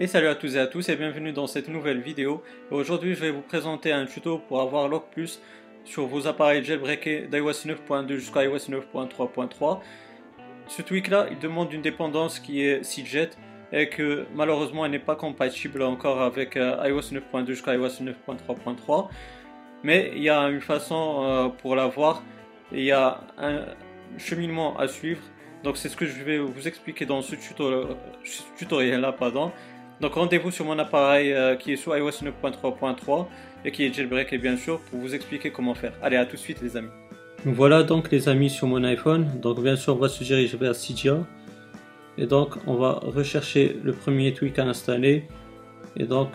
Et salut à tous et à tous et bienvenue dans cette nouvelle vidéo. Aujourd'hui je vais vous présenter un tuto pour avoir Lock Plus sur vos appareils jailbreakés d'iOS 9.2 jusqu'à iOS 9.3.3. Ce tweak là il demande une dépendance qui est CJet et que malheureusement elle n'est pas compatible encore avec euh, iOS 9.2 jusqu'à iOS 9.3.3. Mais il y a une façon euh, pour l'avoir il y a un cheminement à suivre. Donc c'est ce que je vais vous expliquer dans ce tutoriel là. Pardon. Donc rendez-vous sur mon appareil euh, qui est sur iOS 9.3.3 et qui est jailbreak bien sûr pour vous expliquer comment faire. Allez à tout de suite les amis. Voilà donc les amis sur mon iPhone. Donc bien sûr on va se diriger vers Cydia. Et donc on va rechercher le premier tweak à installer. Et donc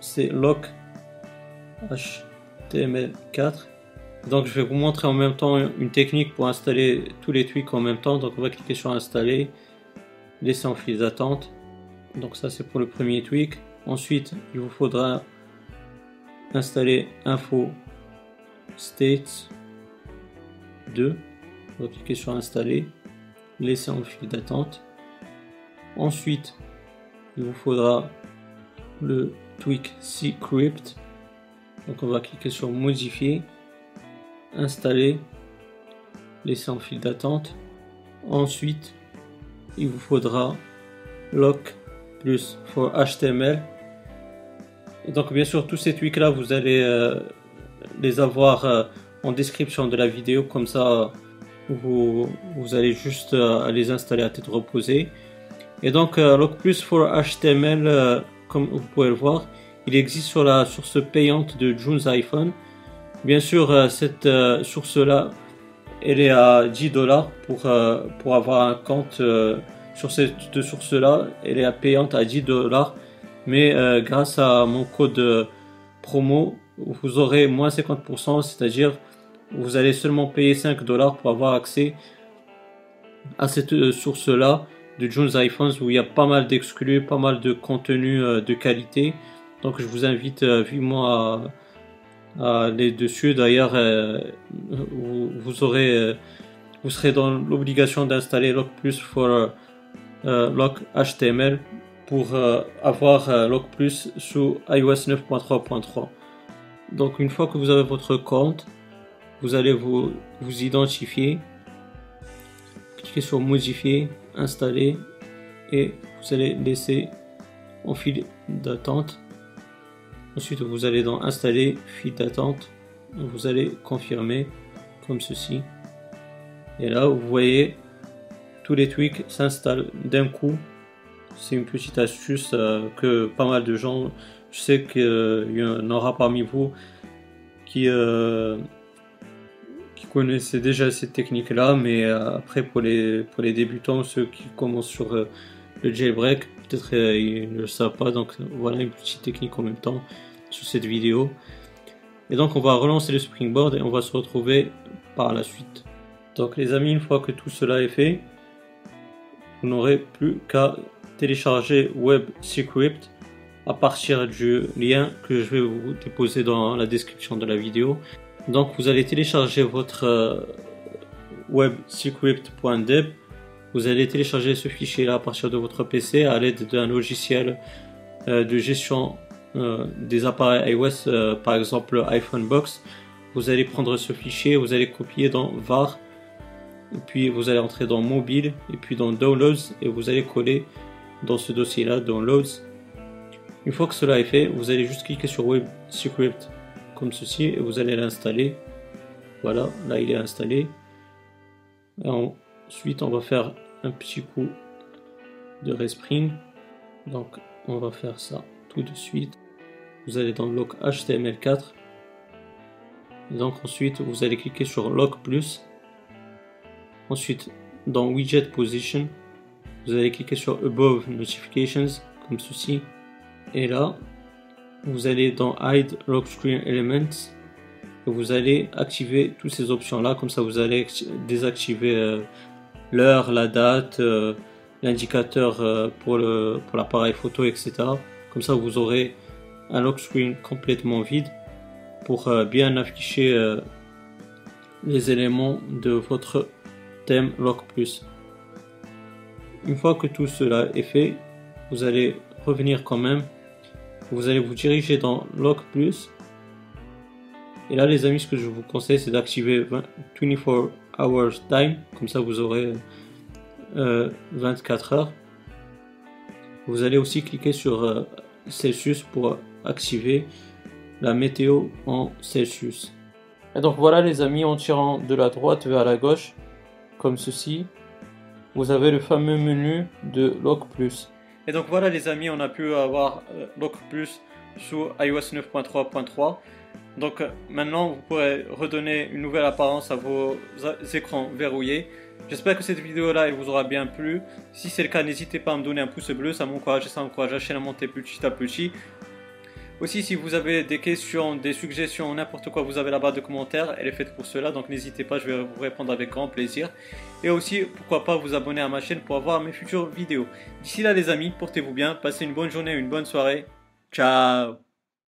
c'est lock HTML4. Donc je vais vous montrer en même temps une technique pour installer tous les tweaks en même temps. Donc on va cliquer sur installer, laisser en file d'attente. Donc ça c'est pour le premier tweak. Ensuite il vous faudra installer info states 2. On va cliquer sur installer, laisser en file d'attente. Ensuite il vous faudra le tweak crypt. Donc on va cliquer sur modifier installer, laisser en file d'attente. Ensuite, il vous faudra lock plus for HTML. Et donc bien sûr tous ces tweaks là vous allez euh, les avoir euh, en description de la vidéo comme ça vous, vous allez juste euh, les installer à tête reposée. Et donc lock plus for HTML comme vous pouvez le voir il existe sur la source payante de June's iPhone. Bien sûr, cette euh, source-là, elle est à 10 dollars pour, pour avoir un compte sur cette source-là. Elle est payante à 10 dollars. Mais grâce à mon code promo, vous aurez moins 50%, c'est-à-dire vous allez seulement payer 5 dollars pour avoir accès à cette source-là de Jones iPhones où il y a pas mal d'exclus, pas mal de contenu de qualité. Donc je vous invite vivement à euh, les dessus. D'ailleurs, euh, vous, aurez, euh, vous serez dans l'obligation d'installer Lock Plus for Lock HTML pour avoir Lock Plus sous iOS 9.3.3. Donc une fois que vous avez votre compte, vous allez vous, vous identifier, cliquez sur modifier, installer et vous allez laisser en fil d'attente Ensuite, vous allez dans Installer, file d'attente. Vous allez confirmer comme ceci. Et là, vous voyez, tous les tweaks s'installent d'un coup. C'est une petite astuce euh, que pas mal de gens, je sais qu'il y en aura parmi vous qui, euh, connaissaient déjà cette technique-là, mais euh, après pour les, pour les débutants, ceux qui commencent sur le jailbreak, peut-être ils ne le savent pas, donc voilà une petite technique en même temps sur cette vidéo. Et donc on va relancer le springboard et on va se retrouver par la suite. Donc les amis, une fois que tout cela est fait, n'aurez plus qu'à télécharger Web Secret à partir du lien que je vais vous déposer dans la description de la vidéo. Donc vous allez télécharger votre euh, websecret.deb. Vous allez télécharger ce fichier là à partir de votre PC à l'aide d'un logiciel euh, de gestion euh, des appareils iOS, par exemple iPhone Box, vous allez prendre ce fichier, vous allez copier dans var, et puis vous allez entrer dans mobile, et puis dans downloads, et vous allez coller dans ce dossier là, downloads. Une fois que cela est fait, vous allez juste cliquer sur Web Secret comme ceci, et vous allez l'installer. Voilà, là il est installé. ensuite, on va faire un petit coup de respring. Donc, on va faire ça tout de suite vous allez dans Lock HTML4. donc ensuite, vous allez cliquer sur Lock Plus. Ensuite, dans Widget Position, vous allez cliquer sur Above Notifications, comme ceci. Et là, vous allez dans Hide Lock Screen Elements. Et vous allez activer toutes ces options-là. Comme ça, vous allez désactiver euh, l'heure, la date, euh, l'indicateur euh, pour l'appareil photo, etc. Comme ça, vous aurez un lock screen complètement vide pour bien afficher les éléments de votre thème Plus. Une fois que tout cela est fait, vous allez revenir quand même. Vous allez vous diriger dans Lock Plus. Et là, les amis, ce que je vous conseille, c'est d'activer 24 hours time. Comme ça, vous aurez 24 heures. Vous allez aussi cliquer sur Celsius pour activer la météo en Celsius. Et donc voilà les amis, en tirant de la droite vers la gauche, comme ceci, vous avez le fameux menu de Lock Plus. Et donc voilà les amis, on a pu avoir euh, Lock Plus sous iOS 9.3.3. Donc euh, maintenant, vous pourrez redonner une nouvelle apparence à vos écrans verrouillés. J'espère que cette vidéo là elle vous aura bien plu. Si c'est le cas, n'hésitez pas à me donner un pouce bleu, ça m'encourage et ça m'encourage la chaîne à monter petit à petit. Aussi, si vous avez des questions, des suggestions, n'importe quoi, vous avez la barre de commentaires, elle est faite pour cela, donc n'hésitez pas, je vais vous répondre avec grand plaisir. Et aussi, pourquoi pas vous abonner à ma chaîne pour avoir mes futures vidéos. D'ici là les amis, portez-vous bien, passez une bonne journée, une bonne soirée. Ciao